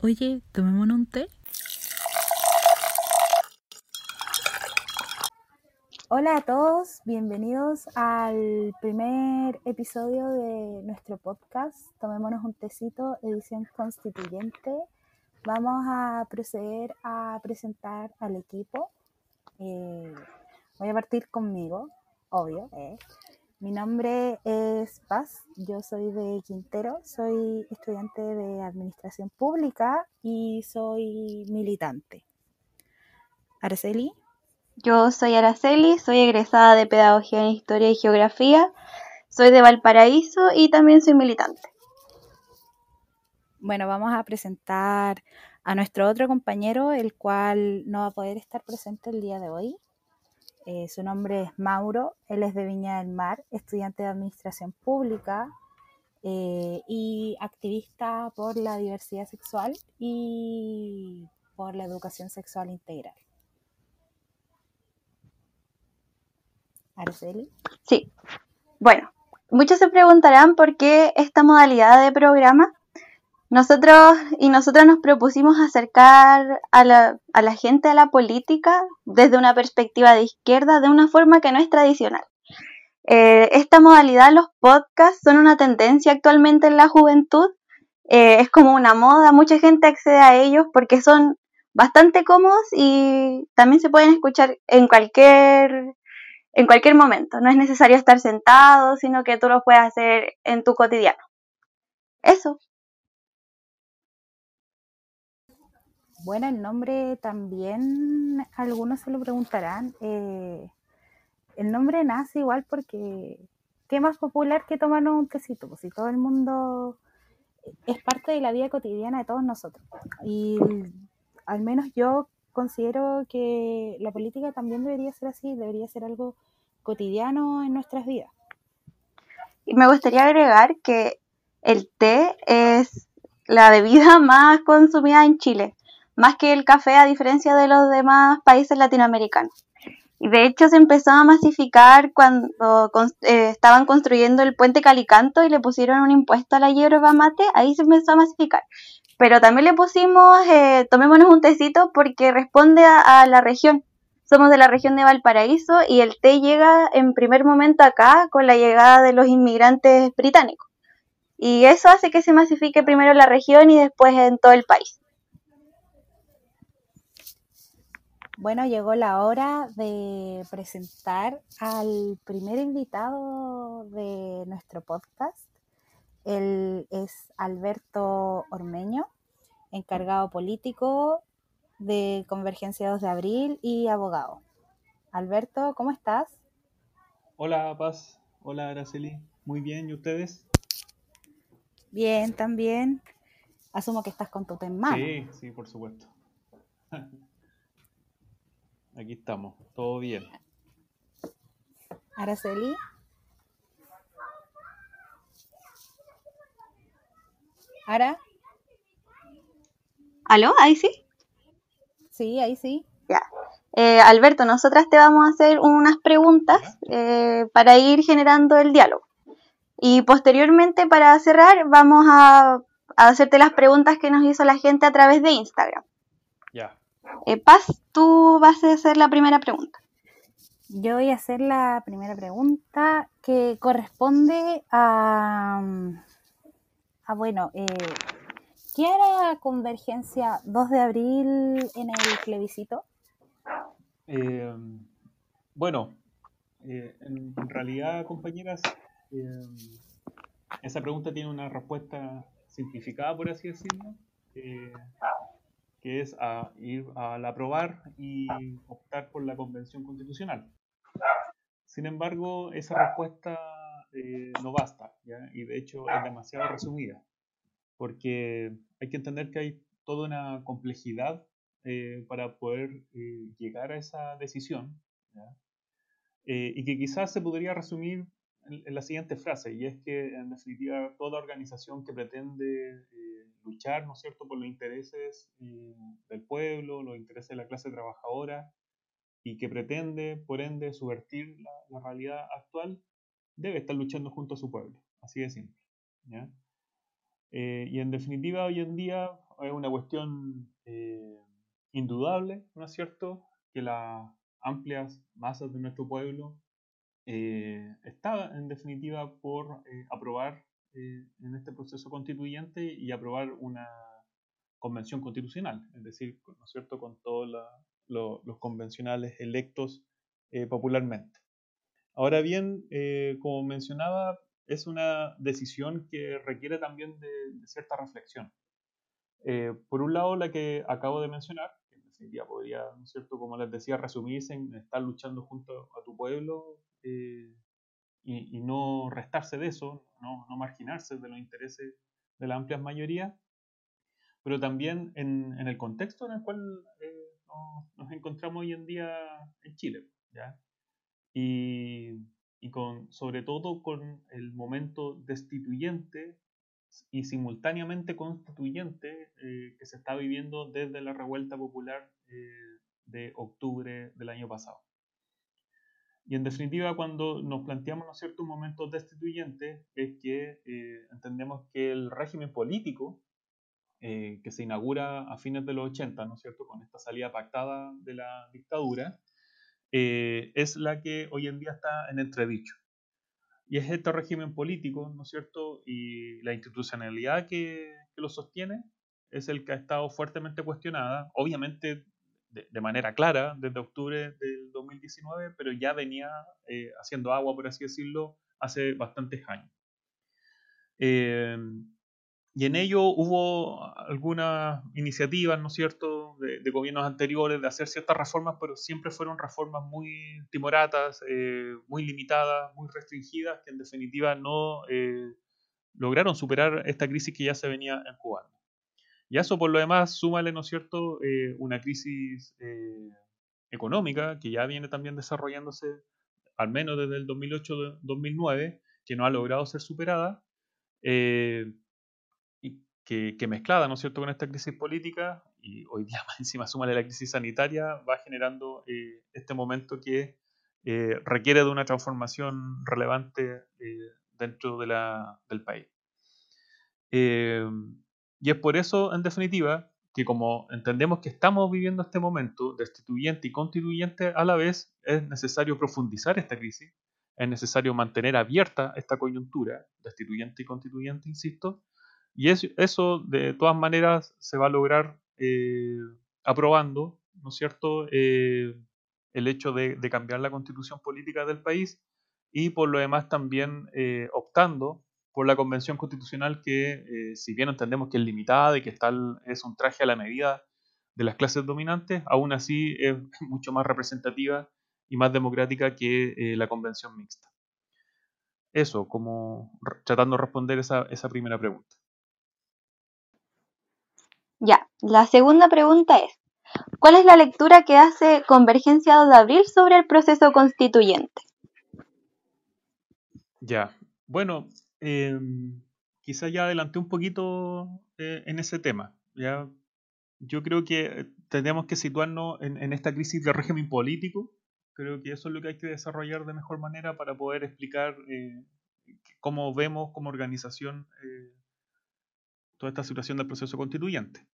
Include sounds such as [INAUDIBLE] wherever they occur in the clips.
Oye, tomémonos un té. Hola a todos, bienvenidos al primer episodio de nuestro podcast. Tomémonos un tecito, edición constituyente. Vamos a proceder a presentar al equipo. Eh, voy a partir conmigo, obvio. eh. Mi nombre es Paz, yo soy de Quintero, soy estudiante de Administración Pública y soy militante. Araceli, Yo soy Araceli, soy egresada de Pedagogía en Historia y Geografía, soy de Valparaíso y también soy militante. bueno, vamos a presentar a nuestro otro compañero, el cual no va a poder estar presente el día de hoy. Eh, su nombre es Mauro, él es de Viña del Mar, estudiante de Administración Pública eh, y activista por la diversidad sexual y por la educación sexual integral. Araceli. Sí. Bueno, muchos se preguntarán por qué esta modalidad de programa. Nosotros y nosotras nos propusimos acercar a la, a la gente a la política desde una perspectiva de izquierda de una forma que no es tradicional. Eh, esta modalidad, los podcasts, son una tendencia actualmente en la juventud. Eh, es como una moda, mucha gente accede a ellos porque son bastante cómodos y también se pueden escuchar en cualquier en cualquier momento. No es necesario estar sentado, sino que tú lo puedes hacer en tu cotidiano. Eso. Bueno, el nombre también algunos se lo preguntarán. eh, el nombre nace igual porque qué más popular que tomarnos un tecito, pues si todo el mundo es parte de la vida cotidiana de todos nosotros. Y al menos yo considero que la política también debería ser así, debería ser algo cotidiano en nuestras vidas. Y me gustaría agregar que el té es la bebida [LAUGHS] más consumida en Chile, más que el café a diferencia de los demás países latinoamericanos. Y de hecho se empezó a masificar cuando eh, estaban construyendo el puente Calicanto y le pusieron un impuesto a la hierba mate, ahí se empezó a masificar. Pero también le pusimos, eh, tomémonos un tecito porque responde a, a la región. Somos de la región de Valparaíso y el té llega en primer momento acá con la llegada de los inmigrantes británicos. Y eso hace que se masifique primero la región y después en todo el país. Bueno, llegó la hora de presentar al primer invitado de nuestro podcast. Él es Alberto Ormeño, encargado político de Convergencia 2 de Abril y abogado. Alberto, ¿cómo estás? Hola Paz, hola Araceli, muy bien, ¿y ustedes? Bien, también. Asumo que estás con tu mano. Sí, sí, por supuesto. [LAUGHS] Aquí estamos, todo bien. Araceli. Ara, ¿Aló? ¿Ahí sí? sí, ahí sí. Ya. Eh, Alberto, nosotras te vamos a hacer unas preguntas eh, para ir generando el diálogo. Y posteriormente, para cerrar, vamos a, a hacerte las preguntas que nos hizo la gente a través de Instagram. Eh, Paz, tú vas a hacer la primera pregunta. Yo voy a hacer la primera pregunta que corresponde a, a bueno, eh, ¿qué hará Convergencia 2 de abril en el plebiscito? eh, bueno, eh, en realidad, compañeras, eh, esa pregunta tiene una respuesta simplificada, por así decirlo, eh, que es a ir al aprobar y optar por la convención constitucional. Sin embargo, esa respuesta eh, no basta, ¿ya? y de hecho es demasiado resumida, porque hay que entender que hay toda una complejidad eh, para poder eh, llegar a esa decisión, ¿ya? Y que quizás se podría resumir en, la siguiente frase, y es que en definitiva toda organización que pretende eh, luchar, ¿no es cierto?, por los intereses eh, del pueblo, los intereses de la clase trabajadora, y que pretende, por ende, subvertir la, la realidad actual, debe estar luchando junto a su pueblo, así de simple. ¿ya? Eh, y en definitiva, hoy en día es una cuestión eh, indudable, ¿no es cierto?, que las amplias masas de nuestro pueblo eh, está en definitiva por eh, aprobar en este proceso constituyente y aprobar una convención constitucional, es decir, ¿no es cierto?, con todos los convencionales electos popularmente. Ahora bien, como mencionaba, es una decisión que requiere también de, cierta reflexión. Eh, por un lado, la que acabo de mencionar, que en definitiva podría, ¿no es cierto?, como les decía, resumirse en estar luchando junto a tu pueblo eh, y, no restarse de eso, no, no, marginarse de los intereses de la amplia mayoría, pero también en, el contexto en el cual eh, nos, nos, encontramos hoy en día en Chile. ¿ya? Y y con, sobre todo con el momento destituyente y simultáneamente constituyente eh, que se está viviendo desde la revuelta popular eh, de octubre del año pasado. Y en definitiva, cuando nos planteamos ¿no cierto? un momento destituyente, es que eh, entendemos que el régimen político que se inaugura a fines de los 80, ¿no es cierto?, con esta salida pactada de la dictadura, eh, es la que hoy en día está en entredicho. Y es este régimen político, ¿no es cierto? Y la institucionalidad que, lo sostiene es el que ha estado fuertemente cuestionada, obviamente de, manera clara desde octubre del 2019, pero ya venía eh, haciendo agua, por así decirlo, hace bastantes años. Eh, y en ello hubo algunas iniciativas, ¿no es cierto?, de, gobiernos anteriores de hacer ciertas reformas, pero siempre fueron reformas muy timoratas, eh, muy limitadas, muy restringidas, que en definitiva no eh, lograron superar esta crisis que ya se venía incubando. Y eso por lo demás, súmale, ¿no es cierto?, una crisis económica que ya viene también desarrollándose, al menos desde el 2008-2009, que no ha logrado ser superada que, mezclada, ¿no es cierto?, con esta crisis política y hoy día [LAUGHS] más encima súmale la crisis sanitaria, va generando eh, este momento que eh, requiere de una transformación relevante eh, dentro de la, del país. y es por eso, en definitiva, que como entendemos que estamos viviendo este momento destituyente y constituyente a la vez, es necesario profundizar esta crisis, es necesario mantener abierta esta coyuntura destituyente y constituyente, insisto, y eso, de todas maneras, se va a lograr eh, aprobando, ¿no es cierto?, eh, el hecho de, cambiar la constitución política del país y por lo demás también eh, optando por la convención constitucional que, si bien entendemos que es limitada y que tal, es un traje a la medida de las clases dominantes, aún así es [LAUGHS] mucho más representativa y más democrática que la convención mixta. Eso, como tratando de responder esa primera pregunta. Ya, la segunda pregunta es, ¿cuál es la lectura que hace Convergencia de Abril sobre el proceso constituyente? Ya, bueno, em, quizá ya adelanté un poquito eh, en ese tema. ¿ya? Yo creo que tenemos que situarnos en, esta crisis de régimen político. Creo que eso es lo que hay que desarrollar de mejor manera para poder explicar eh, cómo vemos como organización eh, toda esta situación del proceso constituyente.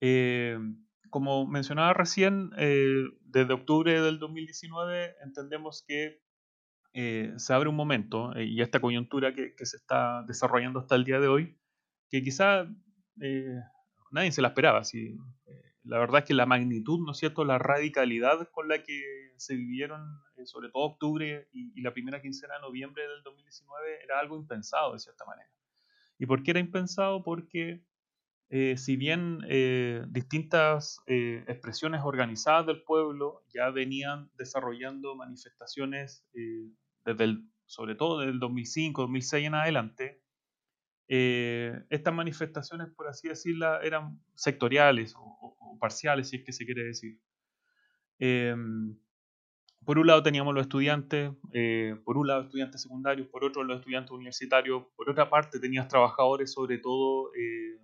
Eh, como mencionaba recién, eh, desde octubre del 2019 entendemos que eh, se abre un momento y esta coyuntura que, se está desarrollando hasta el día de hoy, que quizá nadie se la esperaba. la verdad es que la magnitud, ¿no es cierto?, la radicalidad con la que se vivieron, sobre todo octubre y, y la primera quincena de noviembre del 2019, era algo impensado de cierta manera. ¿Y por qué era impensado? Porque eh, si bien eh, distintas eh, expresiones organizadas del pueblo ya venían desarrollando manifestaciones desde el, sobre todo desde el 2005, 2006 en adelante, estas manifestaciones, por así decirlo, eran sectoriales o, o, parciales, si es que se quiere decir. Em, por un lado teníamos los estudiantes, eh, por un lado estudiantes secundarios, por otro los estudiantes universitarios, por otra parte tenías trabajadores sobre todo eh,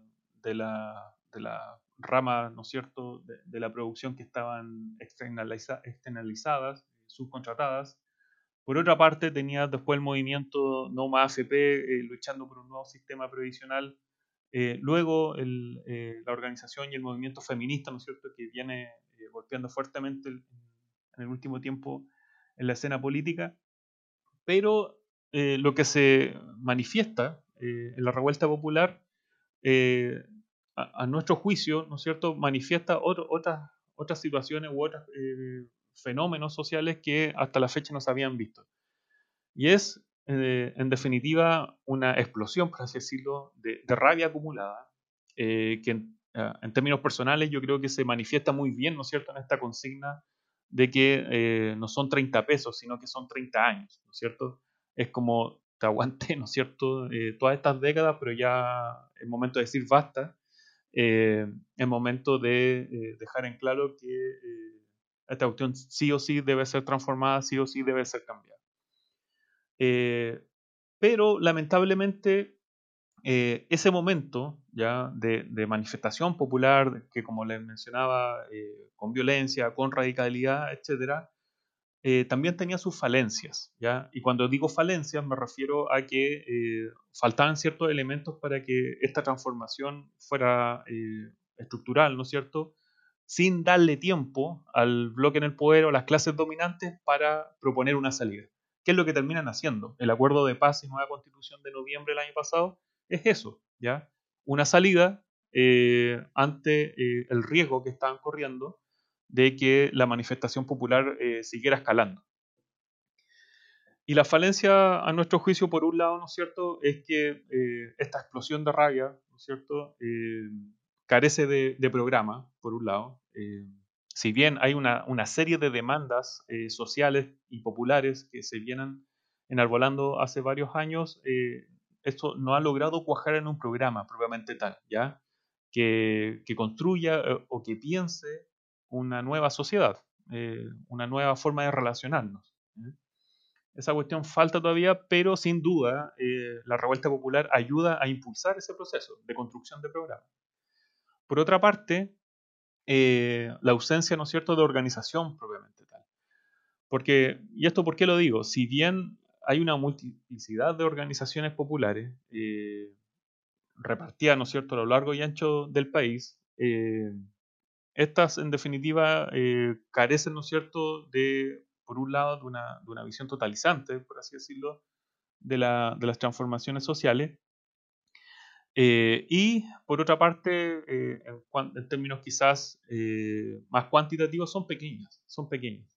de, la, de, la, rama, ¿no es cierto?, de, la producción que estaban externalizadas, subcontratadas. Por otra parte tenías después el movimiento No Más AFP eh, luchando por un nuevo sistema previsional Eh, luego eh, la organización y el movimiento feminista, ¿no es cierto?, que viene golpeando fuertemente en el último tiempo en la escena política, pero lo que se manifiesta en la revuelta popular, a, nuestro juicio, ¿no es cierto?, manifiesta otras, otras situaciones u otros fenómenos sociales que hasta la fecha no se habían visto. Y es eh, en definitiva, una explosión, por así decirlo, de, rabia acumulada, eh, que ah, en, términos personales yo creo que se manifiesta muy bien, ¿no es cierto?, en esta consigna de que eh, no son 30 pesos, sino que son 30 años, ¿no es cierto? Es como te aguanté, ¿no es cierto?, todas estas décadas, pero ya es momento de decir basta, es momento de dejar en claro que esta cuestión sí o sí debe ser transformada, sí o sí debe ser cambiada. Eh, pero lamentablemente eh, ese momento ya de, manifestación popular, que como les mencionaba, eh, con violencia, con radicalidad, etc., también tenía sus falencias. ¿ya? Y cuando digo falencias me refiero a que faltaban ciertos elementos para que esta transformación fuera estructural, ¿no es cierto? Sin darle tiempo al bloque en el poder o a las clases dominantes para proponer una salida. ¿Qué es lo que terminan haciendo? El acuerdo de paz y nueva constitución de noviembre del año pasado es eso, ¿ya? Una salida eh, ante eh, el riesgo que estaban corriendo de que la manifestación popular eh, siguiera escalando. Y la falencia, a nuestro juicio, por un lado, ¿no es cierto?, es que esta explosión de rabia, ¿no es cierto?, carece de, programa, por un lado si bien hay una, serie de demandas eh, sociales y populares que se vienen enarbolando hace varios años, eh, esto no ha logrado cuajar en un programa propiamente tal, ¿ya? Que, construya eh, o que piense una nueva sociedad, una nueva forma de relacionarnos. Esa cuestión falta todavía, pero sin duda la revuelta popular ayuda a impulsar ese proceso de construcción de programa. Por otra parte, eh, la ausencia, ¿no es cierto?, de organización propiamente tal. Porque, ¿y esto por qué lo digo? Si bien hay una multiplicidad de organizaciones populares eh, repartidas, ¿no es cierto?, a lo largo y ancho del país, eh, estas en definitiva carecen, ¿no es cierto?, de, por un lado, de una, de una visión totalizante, por así decirlo, de, la, de las transformaciones sociales, eh, y por otra parte, eh, en, términos quizás eh, más cuantitativos, son pequeñas, son pequeñas.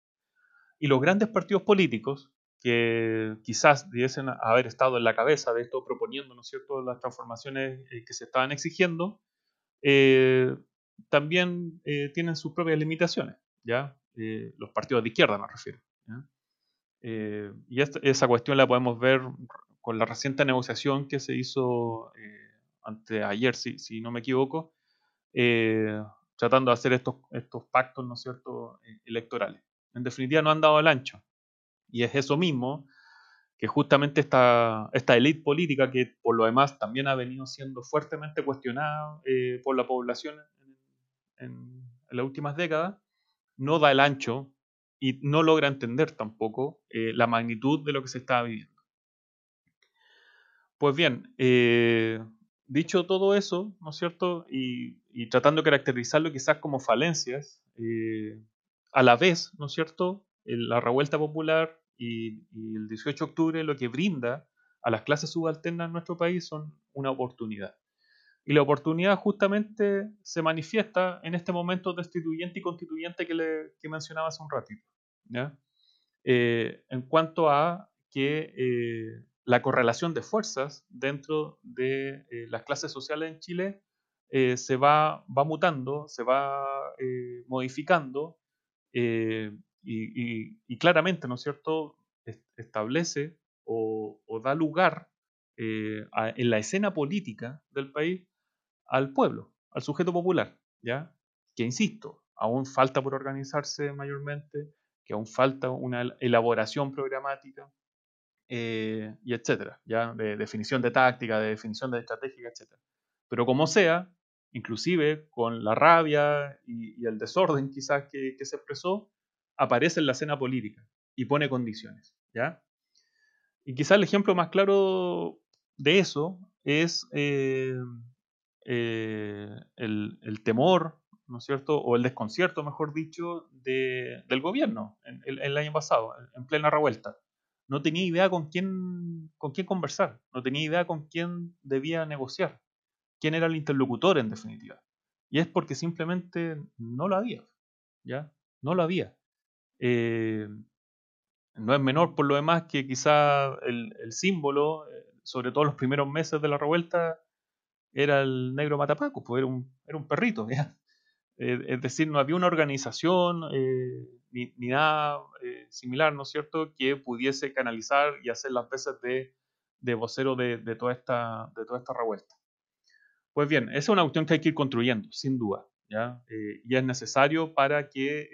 Y los grandes partidos políticos, que quizás debiesen haber estado en la cabeza de esto, proponiendo, ¿no es cierto?, las transformaciones que se estaban exigiendo, también tienen sus propias limitaciones, ¿ya? los partidos de izquierda me refiero. y esa cuestión la podemos ver con la reciente negociación que se hizo antes ayer, si, no me equivoco, eh, tratando de hacer estos, estos pactos, ¿no es cierto?, eh, electorales. En definitiva, no han dado el ancho. Y es eso mismo que justamente esta, esta élite política, que por lo demás también ha venido siendo fuertemente cuestionada eh, por la población en, las últimas décadas, no da el ancho y no logra entender tampoco la magnitud de lo que se está viviendo. Pues bien, dicho todo eso, ¿no es cierto? Y, tratando de caracterizarlo quizás como falencias, eh, a la vez, ¿no es cierto? La revuelta popular y, el 18 de octubre lo que brinda a las clases subalternas en nuestro país son una oportunidad. Y la oportunidad justamente se manifiesta en este momento destituyente y constituyente que, le, mencionaba hace un ratito. Eh, en cuanto a que eh, la correlación de fuerzas dentro de eh, las clases sociales en Chile eh, se va, va, mutando, se va eh, modificando y, claramente, ¿no es cierto?, establece o, da lugar en la escena política del país al pueblo, al sujeto popular, ¿ya? Que insisto, aún falta por organizarse mayormente, que aún falta una elaboración programática, eh, y etcétera, ya de definición de táctica, de definición de estratégica, etcétera. Pero como sea, inclusive con la rabia y, el desorden quizás que, se expresó, aparece en la escena política y pone condiciones, ¿ya? Y quizás el ejemplo más claro de eso es eh, eh, el, temor, ¿no es cierto? O el desconcierto, mejor dicho, del gobierno en, el año pasado, en plena revuelta. No tenía idea con quién, con quién conversar, no tenía idea con quién debía negociar, quién era el interlocutor en definitiva. Y es porque simplemente no lo había, ¿ya? No lo había. Eh, no es menor por lo demás que quizá el, símbolo, eh, sobre todo los primeros meses de la revuelta, era el negro matapaco, pues era un, era un perrito. [LAUGHS] Eh, es decir, no había una organización ni, nada similar, ¿no es cierto?, que pudiese canalizar y hacer las veces de, de vocero de, de, toda esta, de toda esta revuelta. Pues bien, esa es una cuestión que hay que ir construyendo, sin duda. ¿ya? y es necesario para que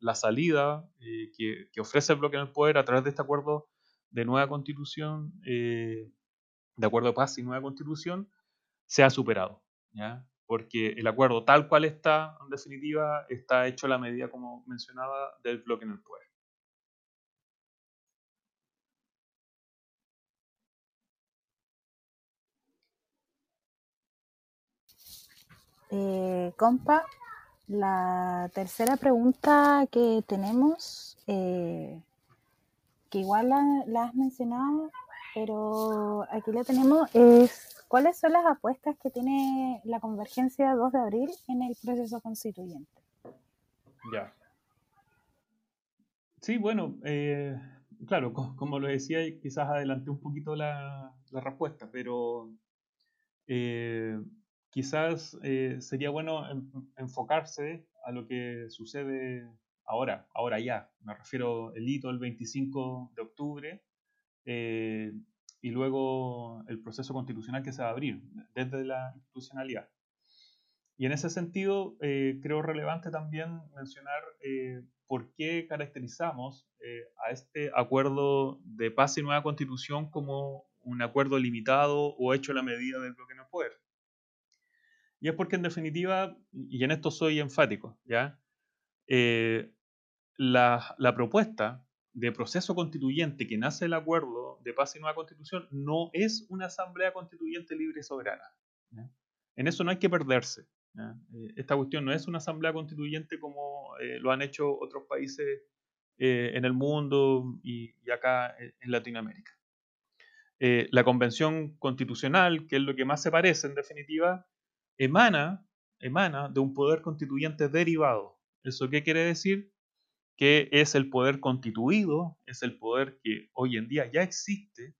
la salida eh, que, ofrece el bloque en el poder a través de este acuerdo de nueva constitución, eh, de acuerdo de paz y nueva constitución, sea superado. ¿ya? Porque el acuerdo tal cual está, en definitiva, está hecho a la medida, como mencionaba, del bloque en el poder. Eh, compa, la tercera pregunta que tenemos, eh, que igual la, has mencionado, pero aquí la tenemos, es ¿cuáles son las apuestas que tiene la convergencia 2 de abril en el proceso constituyente? Ya. Sí, bueno, eh, claro, como lo decía, quizás adelanté un poquito la, respuesta, pero eh, quizás eh, sería bueno enfocarse a lo que sucede ahora, ahora ya. Me refiero el hito del 25 de octubre eh, y luego el proceso constitucional que se va a abrir desde la institucionalidad. Y en ese sentido, eh, creo relevante también mencionar por qué caracterizamos a este acuerdo de paz y nueva constitución como un acuerdo limitado o hecho a la medida del bloque no poder. Y es porque en definitiva, y en esto soy enfático, ¿ya? Eh, la, propuesta de proceso constituyente que nace el acuerdo de paz y nueva constitución no es una asamblea constituyente libre y soberana. En eso no hay que perderse. Eh, esta cuestión no es una asamblea constituyente como eh, lo han hecho otros países en el mundo y, y acá en Latinoamérica. la convención constitucional, que es lo que más se parece en definitiva, emana, emana de un poder constituyente derivado. ¿Eso qué quiere decir? Que es el poder constituido, es el poder que hoy en día ya existe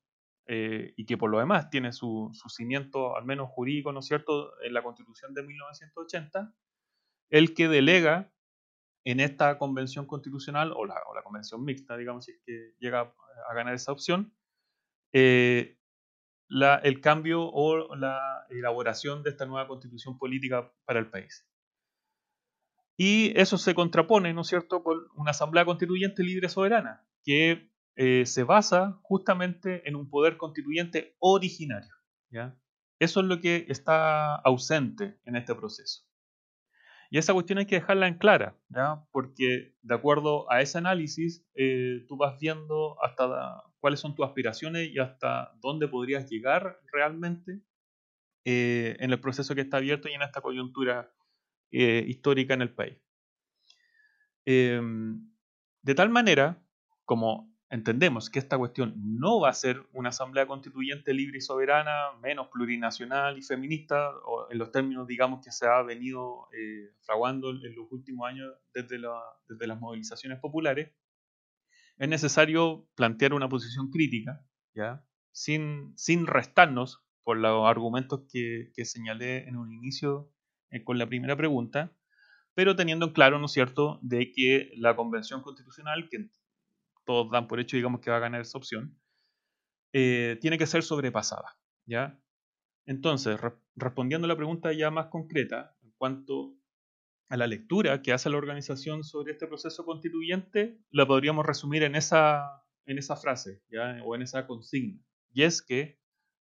eh, y que por lo demás tiene su, cimiento, al menos jurídico, ¿no es cierto?, en la Constitución de 1980, el que delega en esta convención constitucional o la, convención mixta, digamos, si que llega a ganar esa opción, eh, el cambio o la elaboración de esta nueva constitución política para el país. Y eso se contrapone, ¿no es cierto?, con una asamblea constituyente libre soberana, que eh, se basa justamente en un poder constituyente originario. ¿ya? Eso es lo que está ausente en este proceso. Y esa cuestión hay que dejarla en clara, ¿ya? porque de acuerdo a ese análisis, eh, tú vas viendo hasta cuáles son tus aspiraciones y hasta dónde podrías llegar realmente eh, en el proceso que está abierto y en esta coyuntura eh, histórica en el país. Em, de tal manera, como entendemos que esta cuestión no va a ser una asamblea constituyente libre y soberana, menos plurinacional y feminista, o en los términos, digamos, que se ha venido eh, fraguando en los últimos años desde, las movilizaciones populares, es necesario plantear una posición crítica, ¿ya? Sin, sin restarnos por los argumentos que, señalé en un inicio eh, con la primera pregunta, pero teniendo en claro, ¿no es cierto?, de que la Convención Constitucional, que todos dan por hecho, digamos, que va a ganar esa opción, eh, tiene que ser sobrepasada, ¿ya? Entonces, respondiendo a la pregunta ya más concreta, en cuanto a la lectura que hace la organización sobre este proceso constituyente, la podríamos resumir en esa, en esa frase o en esa consigna. Y es que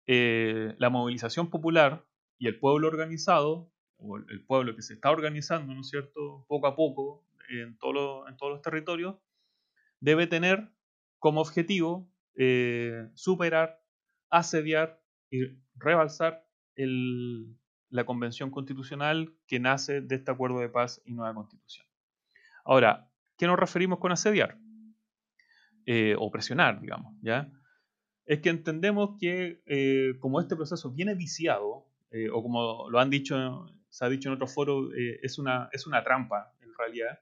eh, la movilización popular y el pueblo organizado, o el pueblo que se está organizando, ¿no es cierto?, poco a poco en, todo en todos los territorios, debe tener como objetivo eh, superar, asediar y rebalsar el, la convención constitucional que nace de este acuerdo de paz y nueva constitución. Ahora, ¿qué nos referimos con asediar? Eh, o presionar, digamos, ¿ya? Es que entendemos que eh, como este proceso viene viciado, eh, o como lo han dicho, se ha dicho en otros foros, es, una, es una trampa en realidad,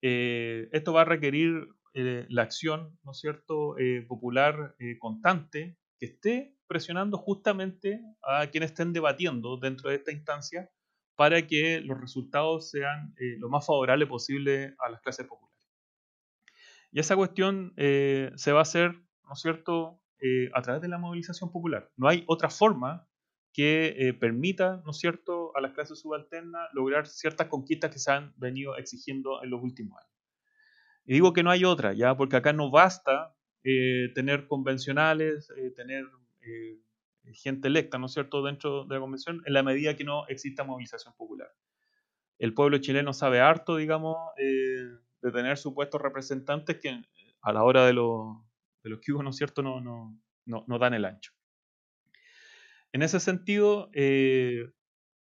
esto va a requerir la acción, ¿no es cierto?, popular constante que esté presionando justamente a quienes estén debatiendo dentro de esta instancia para que los resultados sean eh, lo más favorables posible a las clases populares. Y esa cuestión eh, se va a hacer, ¿no es cierto?, eh, a través de la movilización popular. No hay otra forma que permita, ¿no es cierto?, a las clases subalternas lograr ciertas conquistas que se han venido exigiendo en los últimos años. Y digo que no hay otra, ya, porque acá no basta tener convencionales, tener gente electa, ¿no es cierto?, dentro de la convención, en la medida que no exista movilización popular. El pueblo chileno sabe harto, digamos, eh, de tener supuestos representantes que a la hora de, de los que hubo, ¿no es cierto?, no, no, no, dan el ancho. En ese sentido, eh,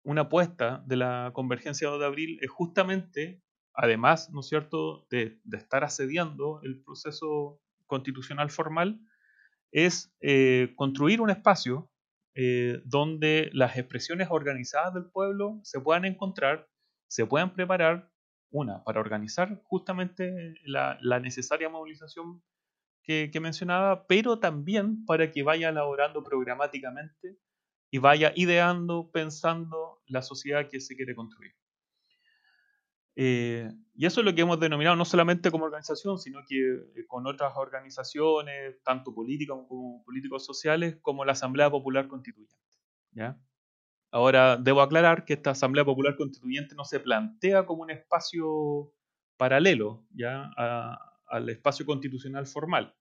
una apuesta de la convergencia de abril es justamente, además, ¿no es cierto?, de, estar asediando el proceso constitucional formal, es eh, construir un espacio eh, donde las expresiones organizadas del pueblo se puedan encontrar, se puedan preparar, una, para organizar justamente la, necesaria movilización que, mencionaba, pero también para que vaya elaborando programáticamente y vaya ideando, pensando la sociedad que se quiere construir. Eh, y eso es lo que hemos denominado no solamente como organización, sino que eh, con otras organizaciones, tanto políticas como políticos sociales, como la Asamblea Popular Constituyente. ¿ya? Ahora, debo aclarar que esta Asamblea Popular Constituyente no se plantea como un espacio paralelo ¿ya? al espacio constitucional formal,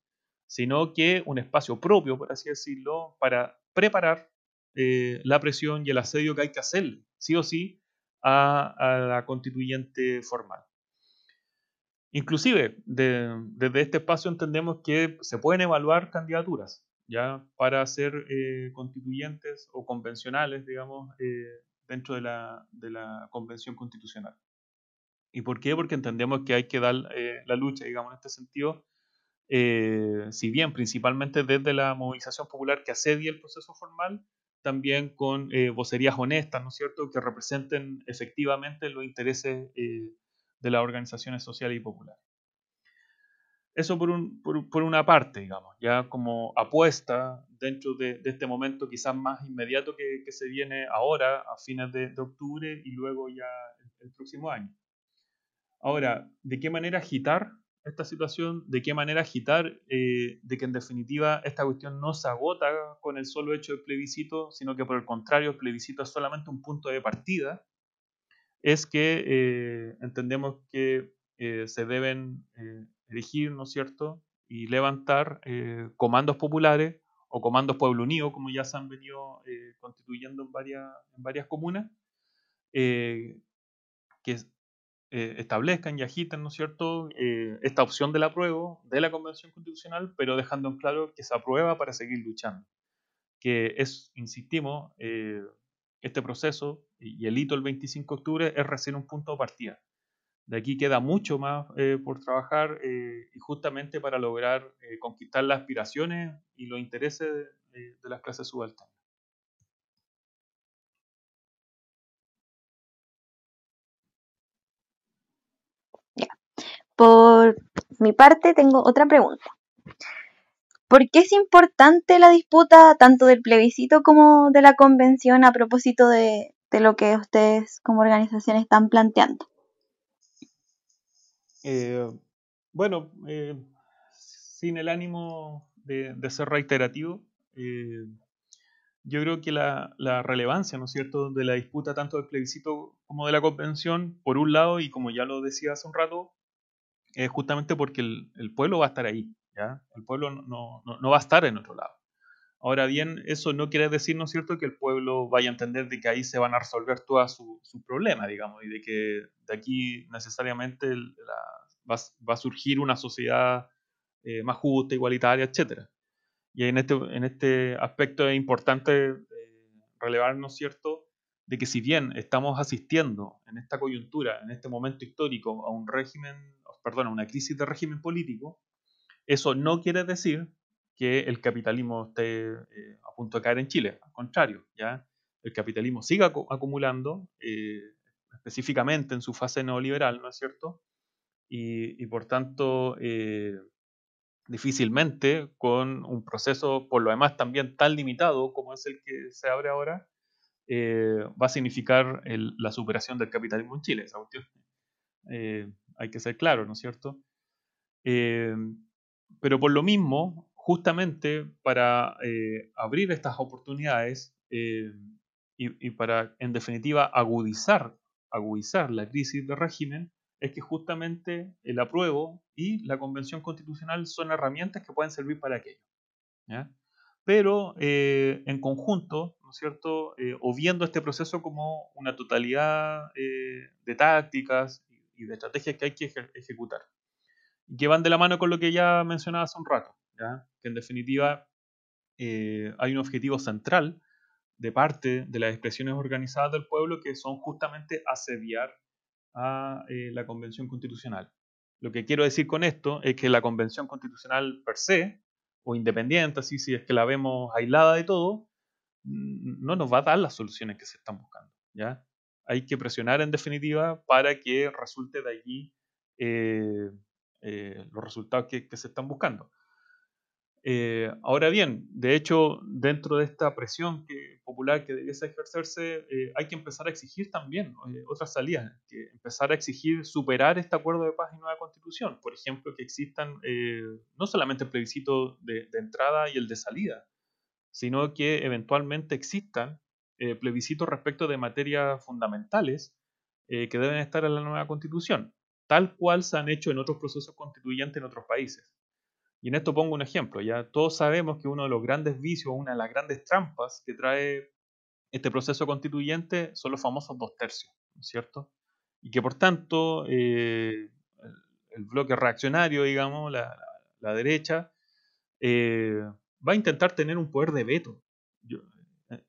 sino que un espacio propio, por así decirlo, para preparar eh, la presión y el asedio que hay que hacer, sí o sí, a, la constituyente formal. Inclusive, desde este espacio entendemos que se pueden evaluar candidaturas ya para ser eh, constituyentes o convencionales, digamos, eh, dentro de la, de la, convención constitucional. ¿Y por qué? Porque entendemos que hay que dar eh, la lucha, digamos, en este sentido, si bien principalmente desde la movilización popular que asedia el proceso formal, también con eh, vocerías honestas, ¿no es cierto?, que representen efectivamente los intereses eh, de las organizaciones sociales y populares. Eso por, un, por, una parte, digamos, ya como apuesta dentro de, este momento quizás más inmediato que, se viene ahora, a fines de, de octubre y luego ya el, el próximo año. Ahora, ¿de qué manera agitar esta situación, de qué manera agitar, eh, de que en definitiva esta cuestión no se agota con el solo hecho del plebiscito, sino que por el contrario el plebiscito es solamente un punto de partida, es que eh, entendemos que eh, se deben elegir, ¿no es cierto?, y levantar comandos populares o comandos Pueblo Unido, como ya se han venido constituyendo en varias, en varias comunas, que eh, establezcan y agiten, ¿no es cierto?, eh, esta opción del apruebo de la Convención Constitucional, pero dejando en claro que se aprueba para seguir luchando. Que es, insistimos, eh, este proceso y el hito del 25 de octubre es recién un punto de partida. De aquí queda mucho más por trabajar y justamente para lograr conquistar las aspiraciones y los intereses de, de las clases subalternas. Por mi parte, tengo otra pregunta. ¿Por qué es importante la disputa tanto del plebiscito como de la convención a propósito de, lo que ustedes como organización están planteando? Eh, bueno, eh, sin el ánimo de, ser reiterativo, eh, yo creo que la, la, relevancia, ¿no es cierto?, de la disputa tanto del plebiscito como de la convención, por un lado, y como ya lo decía hace un rato, es justamente porque el, pueblo va a estar ahí, ¿ya? El pueblo no, va a estar en otro lado. Ahora bien, eso no quiere decir, ¿no es cierto?, que el pueblo vaya a entender de que ahí se van a resolver todos sus problemas, digamos, y de que de aquí necesariamente va, a surgir una sociedad eh, más justa, igualitaria, etc. Y en este, en este aspecto es importante eh, relevar, ¿no es cierto?, de que si bien estamos asistiendo en esta coyuntura, en este momento histórico, a un régimen, perdón, una crisis de régimen político, eso no quiere decir que el capitalismo esté eh, a punto de caer en Chile. Al contrario, ¿ya? el capitalismo sigue acumulando, eh, específicamente en su fase neoliberal, ¿no es cierto? Y, por tanto, eh, difícilmente con un proceso, por lo demás, también tan limitado como es el que se abre ahora, va a significar la superación del capitalismo en Chile. Esa cuestión. Hay que ser claro, ¿no es cierto? pero por lo mismo, justamente para eh, abrir estas oportunidades eh, y, para, en definitiva, agudizar, agudizar la crisis de régimen, es que justamente el apruebo y la convención constitucional son herramientas que pueden servir para aquello. Pero eh, en conjunto, ¿no es cierto? o viendo este proceso como una totalidad de tácticas y de estrategias que hay que ejecutar que van de la mano con lo que ya mencionaba hace un rato, que en definitiva eh, hay un objetivo central de parte de las expresiones organizadas del pueblo que son justamente asediar a eh, la Convención Constitucional. Lo que quiero decir con esto es que la Convención Constitucional per se, o independiente, así si es que la vemos aislada de todo, no nos va a dar las soluciones que se están buscando. ¿ya? Hay que presionar en definitiva para que resulte de allí eh, eh, los resultados que, se están buscando. Eh, ahora bien, de hecho, dentro de esta presión que, popular que debiese ejercerse, eh, hay que empezar a exigir también otras salidas, que empezar a exigir superar este acuerdo de paz y nueva constitución. Por ejemplo, que existan no solamente el plebiscito de, de, entrada y el de salida, sino que eventualmente existan plebiscitos respecto de materias fundamentales que deben estar en la nueva constitución tal cual se han hecho en otros procesos constituyentes en otros países. Y en esto pongo un ejemplo, ya todos sabemos que uno de los grandes vicios, una de las grandes trampas que trae este proceso constituyente son los famosos dos tercios, ¿no es cierto? Y que por tanto eh, el, bloque reaccionario, digamos, la, derecha, eh, va a intentar tener un poder de veto. Eh,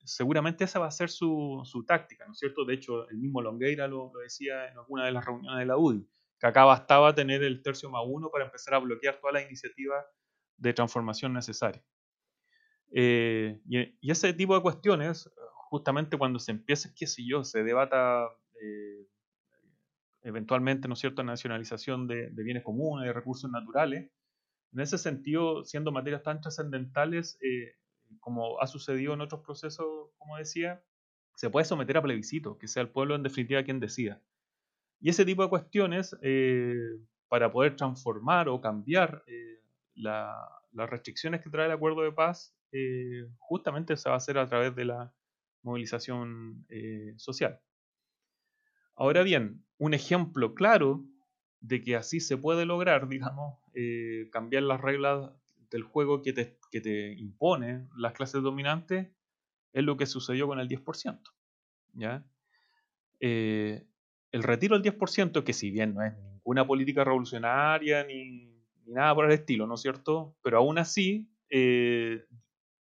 seguramente esa va a ser su, táctica, ¿no es cierto? De hecho, el mismo Longueira lo, lo, decía en alguna de las reuniones de la UDI que acá bastaba tener el tercio más uno para empezar a bloquear toda la iniciativa de transformación necesaria. Eh, y, ese tipo de cuestiones, justamente cuando se empieza, qué sé yo, se debata eh, eventualmente, ¿no es cierto?, nacionalización de, bienes comunes, de recursos naturales, en ese sentido, siendo materias tan trascendentales, eh, como ha sucedido en otros procesos, como decía, se puede someter a plebiscito, que sea el pueblo en definitiva quien decida. Y ese tipo de cuestiones, eh, para poder transformar o cambiar eh, las restricciones que trae el acuerdo de paz, eh, justamente se va a hacer a través de la movilización social. Ahora bien, un ejemplo claro de que así se puede lograr, [LAUGHS] digamos, cambiar las reglas del juego que te, que te impone las clases dominantes, es lo que sucedió con el 10%. ¿ya? el retiro del 10%, que si bien no es ninguna política revolucionaria ni, nada por el estilo, ¿no es cierto? Pero aún así, eh,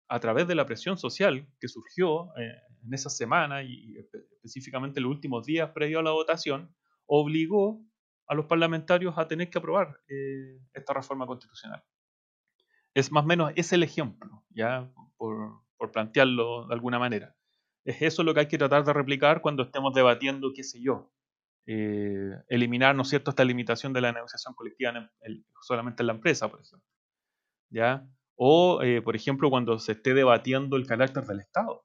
a través de la presión social que surgió eh, en esa semana y específicamente en los últimos días previo a la votación, obligó a los parlamentarios a tener que aprobar eh, esta reforma constitucional. Es más o menos, es el ejemplo, ya por, por plantearlo de alguna manera. Es eso lo que hay que tratar de replicar cuando estemos debatiendo, qué sé yo, eh, eliminar, ¿no cierto?, esta limitación de la negociación colectiva solamente en la empresa, por ejemplo. ¿Ya? O, eh, por ejemplo, cuando se esté debatiendo el carácter del Estado.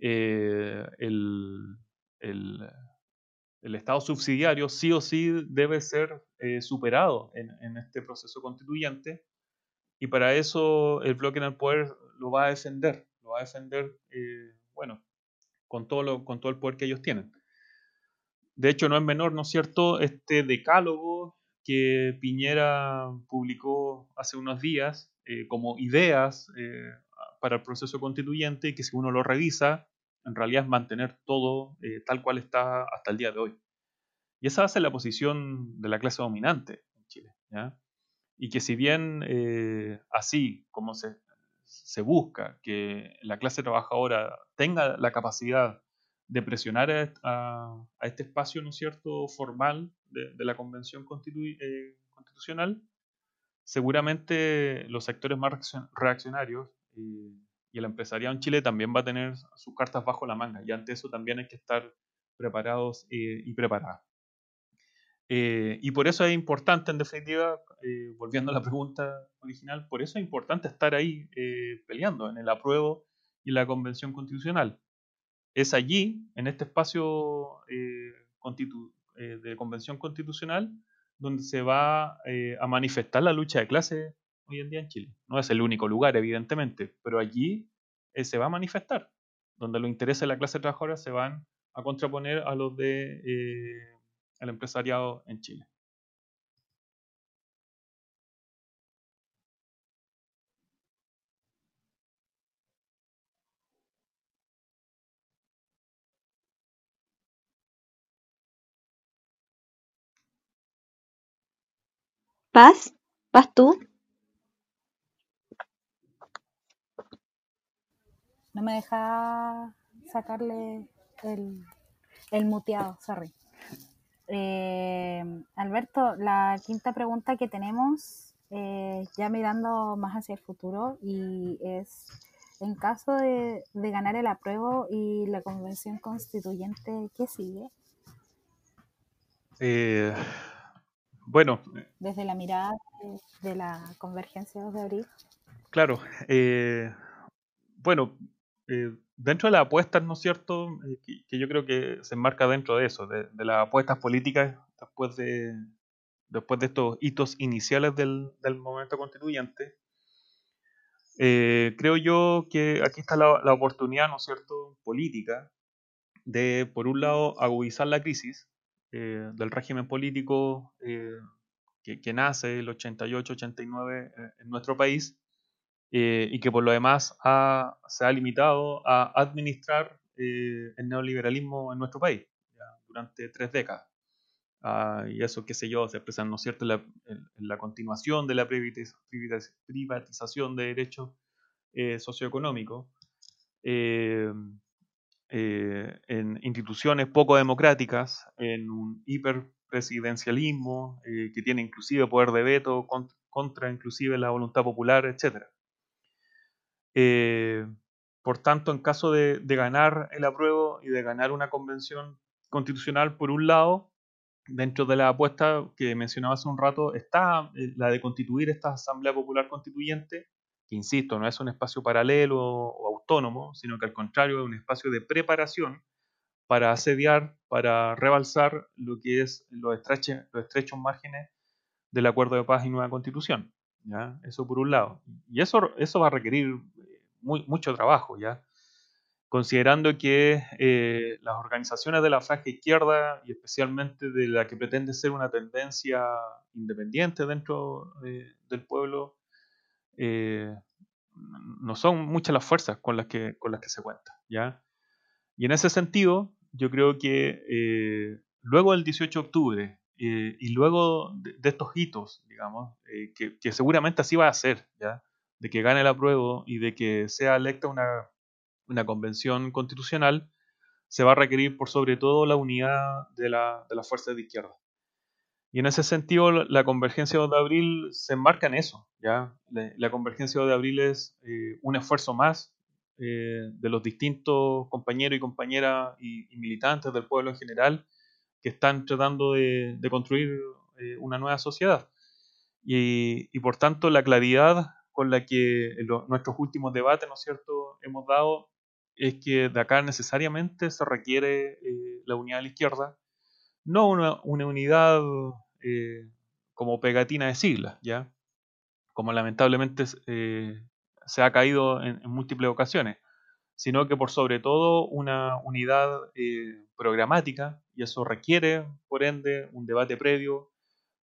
Eh, el, Estado subsidiario sí o sí debe ser superado en, este proceso constituyente y para eso el bloque en el poder lo va a defender, lo va a defender, bueno, con todo, con todo el poder que ellos tienen. De hecho, no es menor, ¿no es cierto?, este decálogo que Piñera publicó hace unos días eh, como ideas eh, para el proceso constituyente que si uno lo revisa, en realidad es mantener todo eh, tal cual está hasta el día de hoy. Y esa va a ser la posición de la clase dominante en Chile. Y que si bien así como se, busca que la clase trabajadora tenga la capacidad presionar a, este espacio, ¿no cierto?, formal de, la Convención eh, Constitucional, seguramente los sectores más reaccionarios y, el empresariado en Chile también va a tener sus cartas bajo la manga y ante eso también hay que estar preparados y preparados. Eh, y por eso es importante, en definitiva, eh, volviendo a la pregunta original, por eso es importante estar ahí eh, peleando en el apruebo y la convención constitucional. Es allí, en este espacio de convención constitucional, donde se va a manifestar la lucha de clase hoy en día en Chile. No es el único lugar, evidentemente, pero allí se va a manifestar, donde los intereses de la clase trabajadora se van a contraponer a los de el empresariado en Chile. ¿Vas? ¿Vas tú? No me deja sacarle el, el muteado, sorry. Eh, Alberto, la quinta pregunta que tenemos, eh, ya mirando más hacia el futuro, y es, en caso de, ganar el apruebo y la convención constituyente, ¿qué sigue? Eh, bueno. Desde la mirada de, la convergencia de abril. Claro. bueno, dentro de las apuestas, ¿no es cierto? Eh, que, yo creo que se enmarca dentro de eso, de, las apuestas políticas después de, después de estos hitos iniciales del, momento constituyente. Eh, creo yo que aquí está la, oportunidad, ¿no es cierto?, política de, por un lado, agudizar la crisis eh, del régimen político que, que, nace el 88-89 en nuestro país eh, y que por lo demás se ha limitado a administrar eh, el neoliberalismo en nuestro país durante tres décadas. Ah, y eso, qué sé yo, se expresa, ¿no cierto?, en la, continuación de la privatización de derechos eh, socioeconómicos, en instituciones poco democráticas, en un hiperpresidencialismo que tiene inclusive poder de veto contra, contra inclusive la voluntad popular, etcétera. Eh, por tanto, en caso de, ganar el apruebo y de ganar una convención constitucional, por un lado, dentro de la apuesta que mencionaba hace un rato, está eh, la de constituir esta Asamblea Popular Constituyente, que insisto, no es un espacio paralelo o autónomo, sino que al contrario es un espacio de preparación para asediar, para rebalsar lo que es los los estrechos márgenes del acuerdo de paz y nueva constitución. ¿ya? Eso por un lado. Y eso, eso va a requerir mucho trabajo, ¿ya? Considerando que eh, las organizaciones de la franja izquierda, y especialmente de la que pretende ser una tendencia independiente dentro eh, del pueblo, eh, no son muchas las fuerzas con las que, con las que se cuenta, ¿ya? Y en ese sentido, yo creo que luego del 18 de octubre y luego de, estos hitos, digamos, que, que, seguramente así va a ser, ¿ya? De que gane el apruebo y de que sea electa una, convención constitucional, se va a requerir por sobre todo la unidad de, la, de las fuerzas de izquierda. Y en ese sentido, la convergencia de abril se enmarca en eso. ¿ya? La, convergencia de abril es eh, un esfuerzo más eh, de los distintos compañeros y compañeras y, militantes del pueblo en general que están tratando de, construir eh, una nueva sociedad. Y, y, por tanto, la claridad con la que en nuestros últimos debates, ¿no es cierto?, hemos dado es que de acá necesariamente se requiere eh, la unidad de la izquierda, no una, unidad eh, como pegatina de siglas, ¿ya? Como lamentablemente eh, se ha caído en, múltiples ocasiones, sino que por sobre todo una unidad programática, y eso requiere, por ende, un debate previo,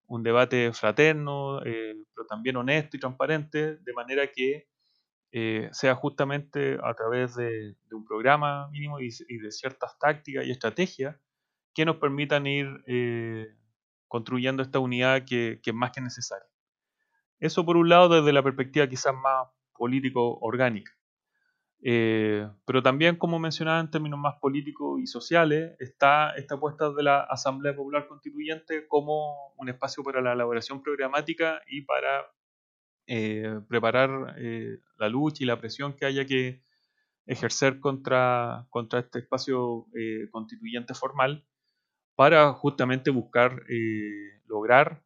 un debate fraterno, eh, pero también honesto y transparente, de manera que eh, sea justamente a través de, un programa mínimo y, de ciertas tácticas y estrategias que nos permitan ir eh, construyendo esta unidad que, es más que necesaria. Eso por un lado desde la perspectiva quizás más político-orgánica. Eh, pero también, como mencionaba en términos más políticos y sociales, está esta apuesta de la Asamblea Popular Constituyente como un espacio para la elaboración programática y para eh, preparar eh, la lucha y la presión que haya que ejercer contra, contra este espacio constituyente formal para justamente buscar lograr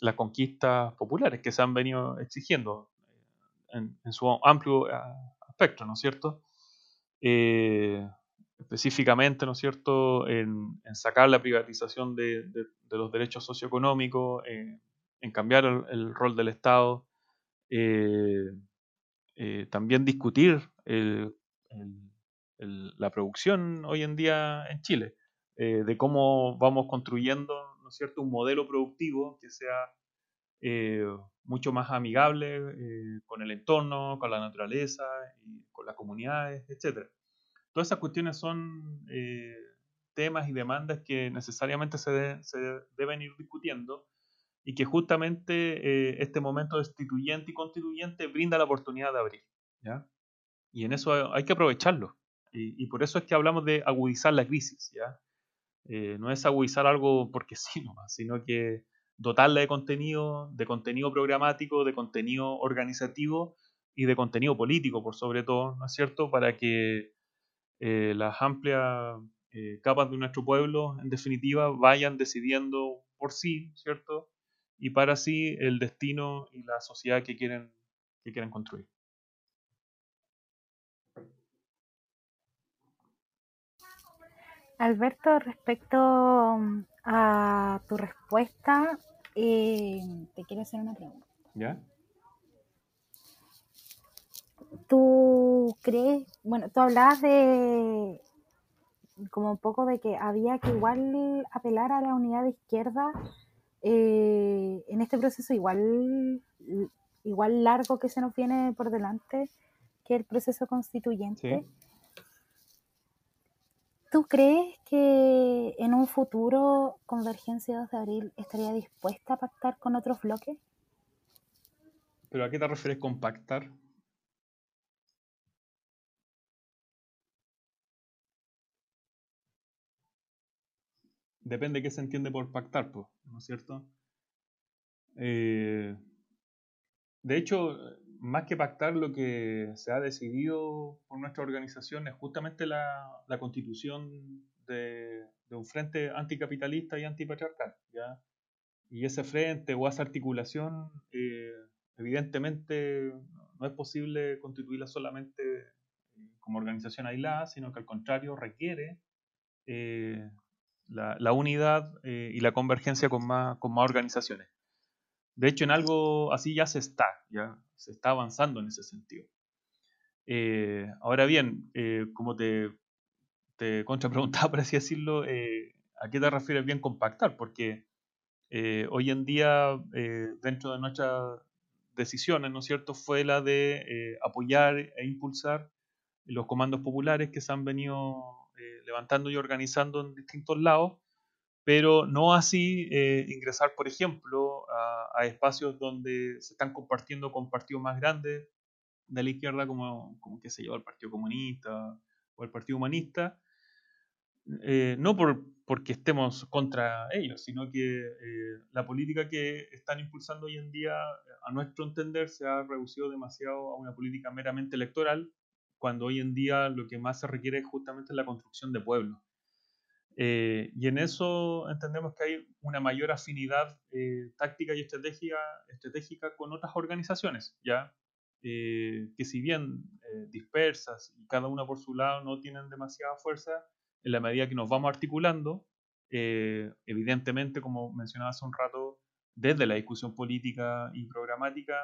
las conquistas populares que se han venido exigiendo en, en su amplio ¿no es cierto? Eh, específicamente, ¿no es cierto?, en, sacar la privatización de, los derechos socioeconómicos, en cambiar el, rol del Estado, eh, eh, también discutir la producción hoy en día en Chile, de cómo vamos construyendo, ¿no es cierto?, un modelo productivo que sea eh, mucho más amigable eh, con el entorno, con la naturaleza, y con las comunidades, etc. Todas esas cuestiones son eh, temas y demandas que necesariamente se, se, deben ir discutiendo y que justamente este momento destituyente y constituyente brinda la oportunidad de abrir. ¿ya? Y en eso hay que aprovecharlo. Y, y, por eso es que hablamos de agudizar la crisis. ¿ya? no es agudizar algo porque [LAUGHS] sí, nomás, sino que dotarla de contenido, de contenido programático, de contenido organizativo y de contenido político, por sobre todo, ¿no es cierto?, para que eh, las amplias eh, capas de nuestro pueblo, en definitiva, vayan decidiendo por sí, ¿cierto?, y para sí el destino y la sociedad que quieren, que quieren construir. Alberto, respecto a tu respuesta, eh, te quiero hacer una pregunta. ¿Ya? ¿Tú crees, bueno, tú hablabas de como un poco de que había que igual apelar a la unidad de izquierda eh, en este proceso igual, igual largo que se nos viene por delante que el proceso constituyente. ¿Tú crees que en un futuro Convergencia 2 de Abril estaría dispuesta a pactar con otros bloques? ¿Pero a qué te refieres con pactar? Depende de qué se entiende por pactar, ¿no es cierto? Eh, de hecho, más que pactar, lo que se ha decidido por nuestra organización es justamente la, constitución de, un frente anticapitalista y antipatriarcal. ¿ya? Y ese frente o esa articulación, eh, evidentemente, no es posible constituirla solamente eh, como organización aislada, sino que al contrario requiere eh, la, unidad y la convergencia con más, con más organizaciones. De hecho, en algo así ya se está, ya se está avanzando en ese sentido. Eh, ahora bien, eh, como te, te contrapreguntaba, [LAUGHS] por así decirlo, eh, ¿a qué te refieres bien con pactar? Porque hoy en día, dentro de nuestras decisiones, ¿no es cierto?, fue la de apoyar e impulsar los comandos populares que se han venido levantando y organizando en distintos lados pero no así eh, ingresar, por ejemplo, a, espacios donde se están compartiendo con partidos más grandes de la izquierda, como, como qué sé yo, el Partido Comunista o el Partido Humanista, eh, no por, porque estemos contra ellos, sino que eh, la política que están impulsando hoy en día, a nuestro entender, se ha reducido demasiado a una política meramente electoral, cuando hoy en día lo que más se requiere es justamente la construcción de pueblos. Eh, y en eso entendemos que hay una mayor afinidad eh, táctica y estratégica, estratégica con otras organizaciones, ¿ya? Eh, que si bien dispersas y cada una por su lado no tienen demasiada fuerza, en la medida que nos vamos articulando, evidentemente, como mencionaba hace un rato, desde la discusión política y programática,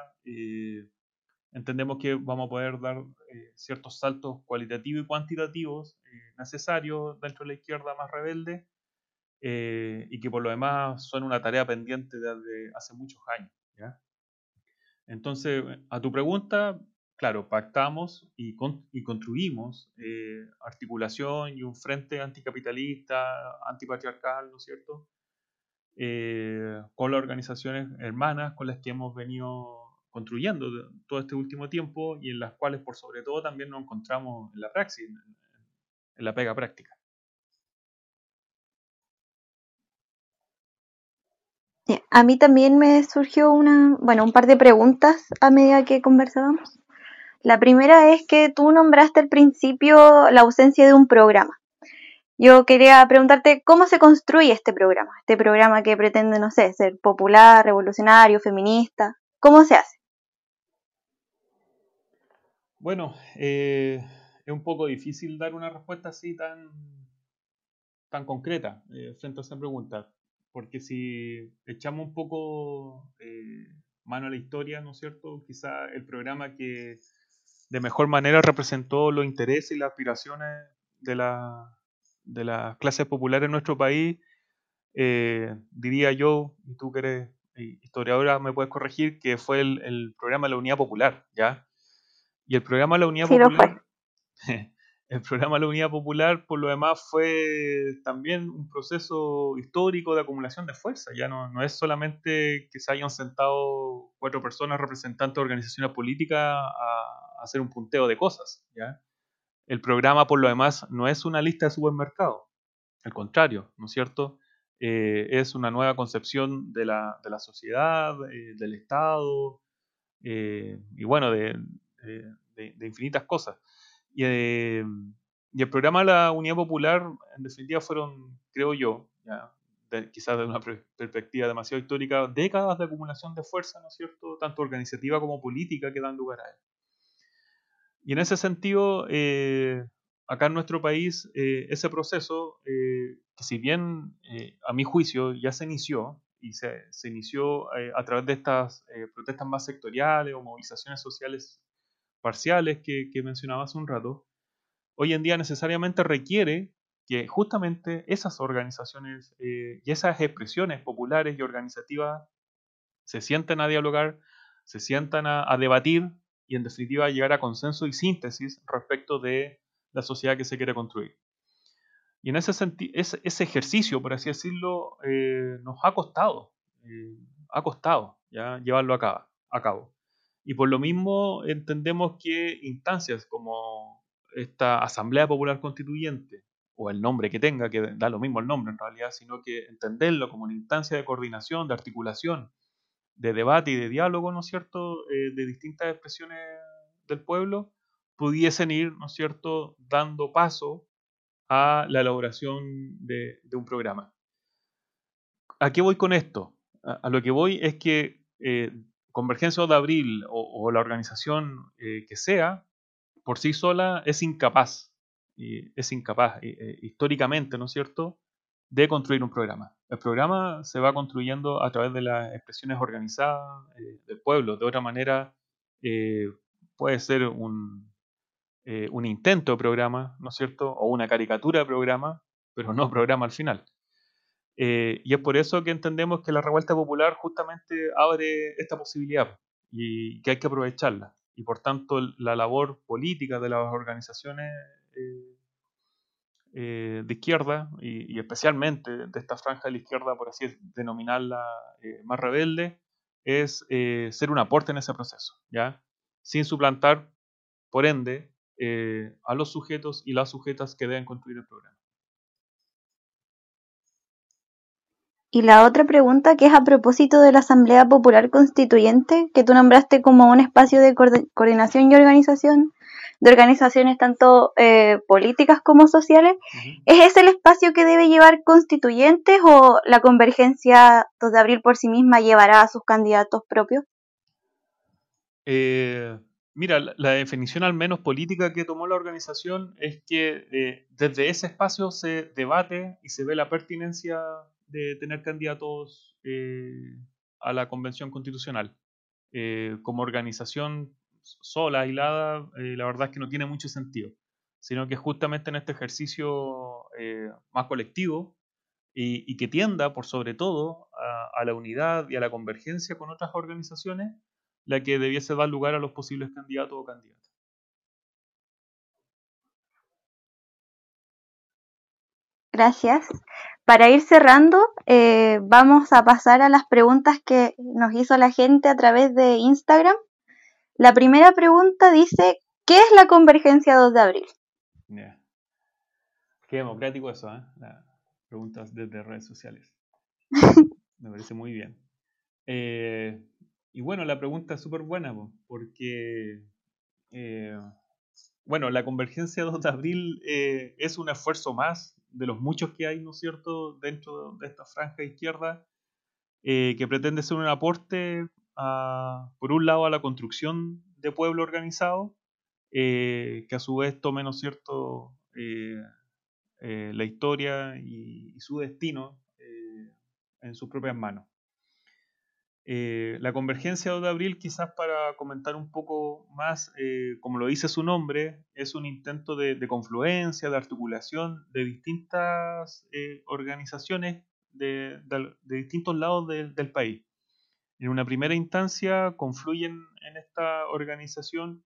entendemos que vamos a poder dar eh, ciertos saltos cualitativos y cuantitativos eh, necesarios dentro de la izquierda más rebelde eh, y que por lo demás son una tarea pendiente desde hace muchos años. Entonces, a tu pregunta, claro, pactamos y, y construimos articulación y un frente anticapitalista, antipatriarcal, ¿no es cierto? con las organizaciones hermanas con las que hemos venido construyendo todo este último tiempo y en las cuales por sobre todo también nos encontramos en la praxis, en la pega práctica. A mí también me surgió una, bueno, un par de preguntas a medida que conversábamos. La primera es que tú nombraste al principio la ausencia de un programa. Yo quería preguntarte cómo se construye este programa, este programa que pretende, no sé, ser popular, revolucionario, feminista. ¿Cómo se hace? Bueno, eh, es un poco difícil dar una respuesta así tan, tan concreta eh, frente a esa pregunta porque si echamos un poco eh, mano a la historia, ¿no es cierto? Quizá el programa que de mejor manera representó los intereses y las aspiraciones de la, de las clases populares en nuestro país, eh, diría yo, y tú que eres historiadora me puedes corregir, que fue el, programa de la Unidad Popular, ¿ya? Y el programa la Unidad Popular... [LAUGHS] El programa la Unidad Popular, por lo demás, fue también un proceso histórico de acumulación de fuerza. Ya no, no es solamente que se hayan sentado cuatro personas representantes de organizaciones políticas a, hacer un punteo de cosas. ¿ya? El programa, por lo demás, no es una lista de supermercados. Al contrario, ¿no es cierto? Eh, es una nueva concepción de la, de la sociedad, eh, del Estado, eh, y bueno, de, de infinitas cosas. Eh, y, el programa de la Unidad Popular, en definitiva, fueron, creo yo, quizás de una perspectiva demasiado histórica, décadas de acumulación de fuerza, ¿no es cierto?, tanto organizativa como política que dan lugar a él. Y en ese sentido, eh, acá en nuestro país, eh, ese proceso, que si bien a mi juicio ya se inició, y se inició a través de estas protestas más sectoriales o movilizaciones sociales parciales que, mencionaba hace un rato, hoy en día necesariamente requiere que justamente esas organizaciones eh, y esas expresiones populares y organizativas se sienten a dialogar, se sientan a, debatir y en definitiva llegar a consenso y síntesis respecto de la sociedad que se quiere construir. Y en ese, sentido, ese, ejercicio, por así decirlo, eh, nos ha costado, eh, ha costado ¿ya? llevarlo a cabo. Y por lo mismo entendemos que instancias como esta Asamblea Popular Constituyente, o el nombre que tenga, que da lo mismo el nombre en realidad, sino que entenderlo como una instancia de coordinación, de articulación, de debate y de diálogo, ¿no es cierto?, eh, de distintas expresiones del pueblo, pudiesen ir, ¿no es cierto?, dando paso a la elaboración de, un programa. ¿A qué voy con esto? A, lo que voy es que eh, Convergencia de Abril o, la organización eh, que sea, por sí sola es incapaz, es incapaz eh, históricamente, ¿no es cierto?, de construir un programa. El programa se va construyendo a través de las expresiones organizadas eh, del pueblo. De otra manera, puede ser un, un intento de programa, ¿no es cierto?, o una caricatura de programa, pero no programa al final. Eh, y es por eso que entendemos que la revuelta popular justamente abre esta posibilidad y que hay que aprovecharla. Y por tanto la labor política de las organizaciones eh, eh, de izquierda y, especialmente de esta franja de la izquierda, por así denominarla más rebelde, es ser un aporte en ese proceso, ¿ya? sin suplantar, por ende, a los sujetos y las sujetas que deben construir el programa. Y la otra pregunta, que es a propósito de la Asamblea Popular Constituyente, que tú nombraste como un espacio de coordinación y organización de organizaciones tanto eh, políticas como sociales, ¿es ese el espacio que debe llevar constituyentes o la convergencia de abril por sí misma llevará a sus candidatos propios? Eh, mira, la, definición al menos política que tomó la organización es que eh, desde ese espacio se debate y se ve la pertinencia de tener candidatos eh, a la Convención Constitucional. Eh, como organización sola, aislada, eh, la verdad es que no tiene mucho sentido, sino que justamente en este ejercicio más colectivo y, que tienda, por sobre todo, a, la unidad y a la convergencia con otras organizaciones, la que debiese dar lugar a los posibles candidatos o candidatas. Gracias. Para ir cerrando, eh, vamos a pasar a las preguntas que nos hizo la gente a través de Instagram. La primera pregunta dice, ¿qué es la convergencia 2 de abril? Qué democrático eso, ¿eh? Las preguntas desde redes sociales. [LAUGHS] Me parece muy bien. Eh, y bueno, la pregunta es súper buena, porque eh, bueno, la convergencia 2 de abril eh, es un esfuerzo más de los muchos que hay, ¿no es cierto?, dentro de esta franja izquierda, eh, que pretende ser un aporte, por un lado, a la construcción de pueblo organizado, eh, que a su vez tome, ¿no cierto?, la historia y su destino en sus propias manos. Eh, la convergencia de abril, quizás para comentar un poco más, eh, como lo dice su nombre, es un intento de, confluencia, de articulación de distintas eh, organizaciones de, distintos lados del país. En una primera instancia confluyen en esta organización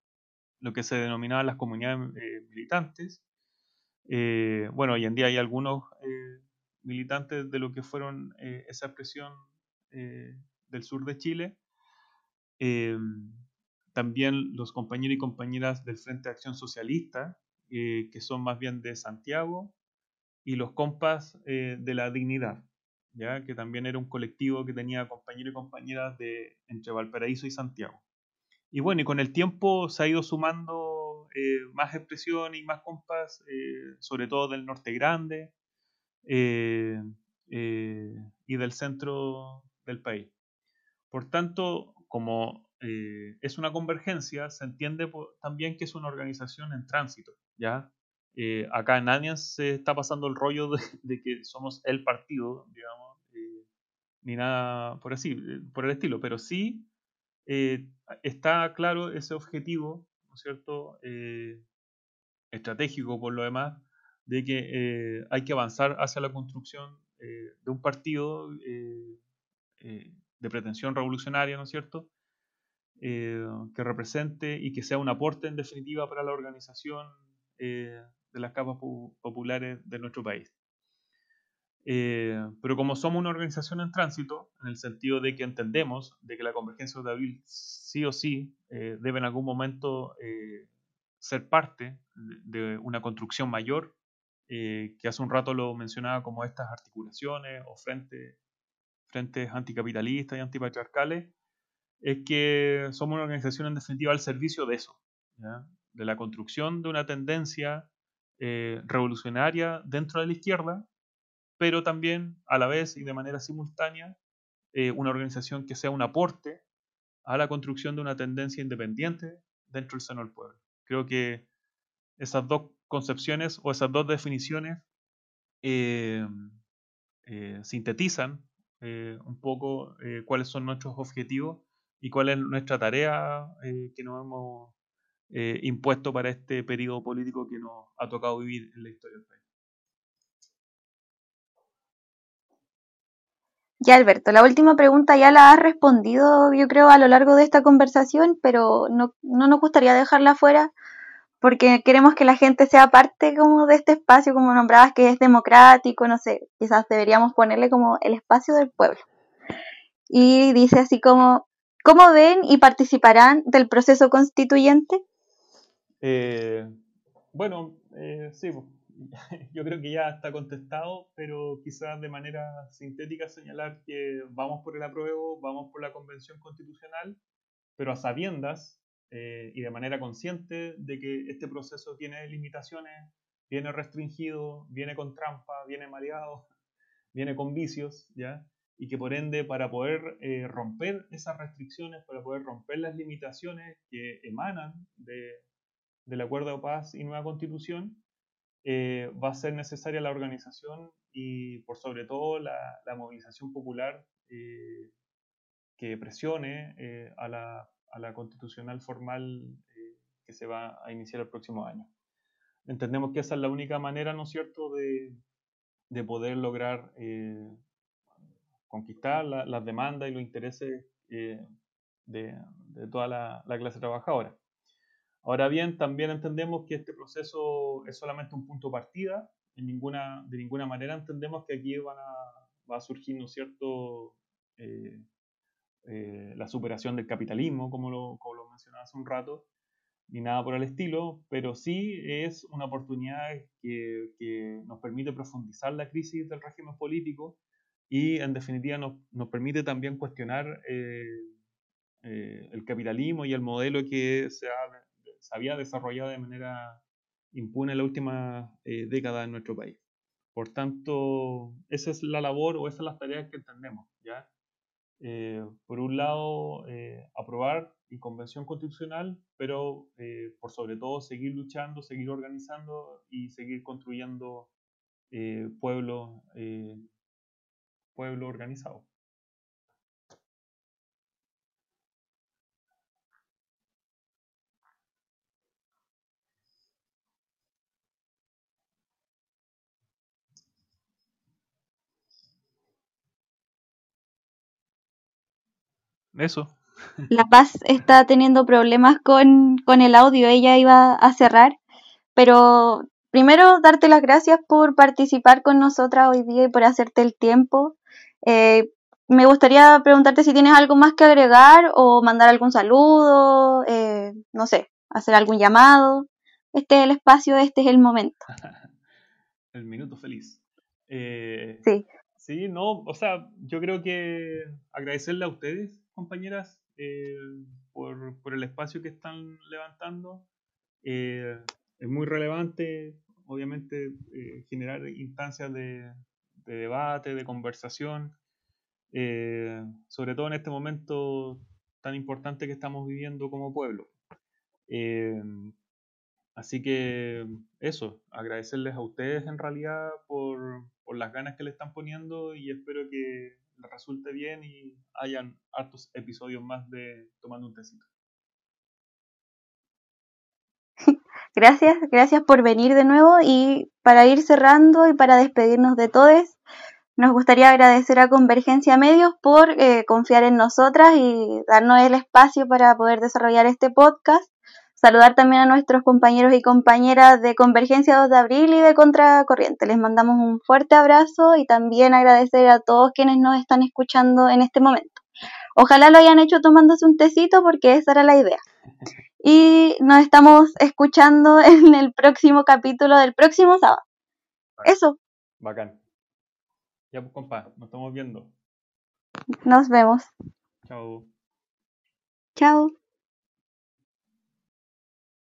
lo que se denominaban las comunidades militantes. bueno, hoy en día hay algunos militantes de lo que fueron esa expresión del sur de Chile. Em, también los compañeros y compañeras del Frente de Acción Socialista, eh, que son más bien de Santiago, y los compas eh, de la Dignidad, ¿ya? que también era un colectivo que tenía compañeros y compañeras de entre Valparaíso y Santiago. Y bueno, y con el tiempo se ha ido sumando eh, más expresión y más compas, sobre todo del norte grande y del centro del país. Por tanto, como eh, es una convergencia, se entiende también que es una organización en tránsito, ¿ya? Eh, acá nadie se está pasando el rollo [LAUGHS] de, que somos el partido, digamos, eh, ni nada por así, por el estilo, pero sí está claro ese objetivo, ¿no es cierto?, estratégico por lo demás, de que hay que avanzar hacia la construcción de un partido de pretensión revolucionaria, ¿no es cierto? Eh, que represente y que sea un aporte en definitiva para la organización eh, de las capas populares de nuestro país. Eh, pero como somos una organización en tránsito, en el sentido de que entendemos de que la convergencia de abril sí o sí debe en algún momento ser parte de una construcción mayor, que hace un rato lo mencionaba como estas articulaciones o frentes frentes anticapitalistas y antipatriarcales, es que somos una organización en definitiva al servicio de eso, de la construcción de una tendencia eh, revolucionaria dentro de la izquierda, pero también a la vez y de manera simultánea eh, una organización que sea un aporte a la construcción de una tendencia independiente dentro del seno del pueblo. Creo que esas dos concepciones o esas dos definiciones eh, sintetizan eh, un poco eh, cuáles son nuestros objetivos y cuál es nuestra tarea eh, que nos hemos impuesto para este periodo político que nos ha tocado vivir en la historia del país. Ya, Alberto, la última pregunta ya la has respondido, yo creo, a lo largo de esta conversación, pero no, no nos gustaría dejarla fuera porque queremos que la gente sea parte como de este espacio, como nombrabas, que es democrático, no sé, quizás deberíamos ponerle como el espacio del pueblo. Y dice así como, ¿cómo ven y participarán del proceso constituyente? Eh, bueno, eh, sí, [LAUGHS] yo creo que ya está contestado, pero quizás de manera sintética señalar que vamos por el apruebo, vamos por la convención constitucional, pero a sabiendas eh, y de manera consciente de que este proceso tiene limitaciones, viene restringido, viene con trampa, viene mareado, [LAUGHS] viene con vicios, ¿ya? Y que por ende, para poder eh, romper esas restricciones, para poder romper las limitaciones que emanan de, del acuerdo de paz y nueva constitución, eh, va a ser necesaria la organización y por sobre todo la, la movilización popular que presione a la a la constitucional formal eh, que se va a iniciar el próximo año. Entendemos que esa es la única manera, ¿no es cierto?, de, de poder lograr eh, conquistar las demandas y los intereses eh, de, de, toda la, la, clase trabajadora. Ahora bien, también entendemos que este proceso es solamente un punto de partida ninguna, de ninguna manera entendemos que aquí van a, va a surgir, ¿no es cierto?, eh, la superación del capitalismo, como lo, como lo mencionaba hace un rato, ni nada por el estilo, pero sí es una oportunidad que, que nos permite profundizar la crisis del régimen político y en definitiva nos, nos permite también cuestionar eh, el capitalismo y el modelo que se, se, había desarrollado de manera impune en la última década en nuestro país. Por tanto, esa es la labor o esas son las tareas que entendemos, ¿ya? Eh, por un lado, eh, aprobar y convención constitucional, pero eh, por sobre todo seguir luchando, seguir organizando y seguir construyendo pueblo, pueblo organizado. Eso. La Paz está teniendo problemas con, el audio, ella iba a cerrar, pero primero darte las gracias por participar con nosotras hoy día y por hacerte el tiempo. Eh, me gustaría preguntarte si tienes algo más que agregar o mandar algún saludo, eh, no sé, hacer algún llamado. Este es el espacio, este es el momento. [LAUGHS] el minuto feliz. Eh, sí. Sí, no, o sea, yo creo que agradecerle a ustedes compañeras, eh, por, por, el espacio que están levantando. Eh, es muy relevante, obviamente, eh, generar instancias de, de, debate, de conversación, sobre todo en este momento tan importante que estamos viviendo como pueblo. así que eso, agradecerles a ustedes en realidad por, por las ganas que le están poniendo y espero que resulte bien y hayan hartos episodios más de Tomando un Tecito. [LAUGHS] Gracias, gracias por venir de nuevo y para ir cerrando y para despedirnos de todos, nos gustaría agradecer a Convergencia Medios por eh, confiar en nosotras y darnos el espacio para poder desarrollar este podcast. Saludar también a nuestros compañeros y compañeras de Convergencia 2 de Abril y de Contracorriente. Les mandamos un fuerte abrazo y también agradecer a todos quienes nos están escuchando en este momento. Ojalá lo hayan hecho tomándose un tecito porque esa era la idea. Y nos estamos escuchando [LAUGHS] en el próximo capítulo del próximo sábado. Eso. Bacán. Ya pues, compa, nos estamos viendo. Nos vemos. Chao. Chao.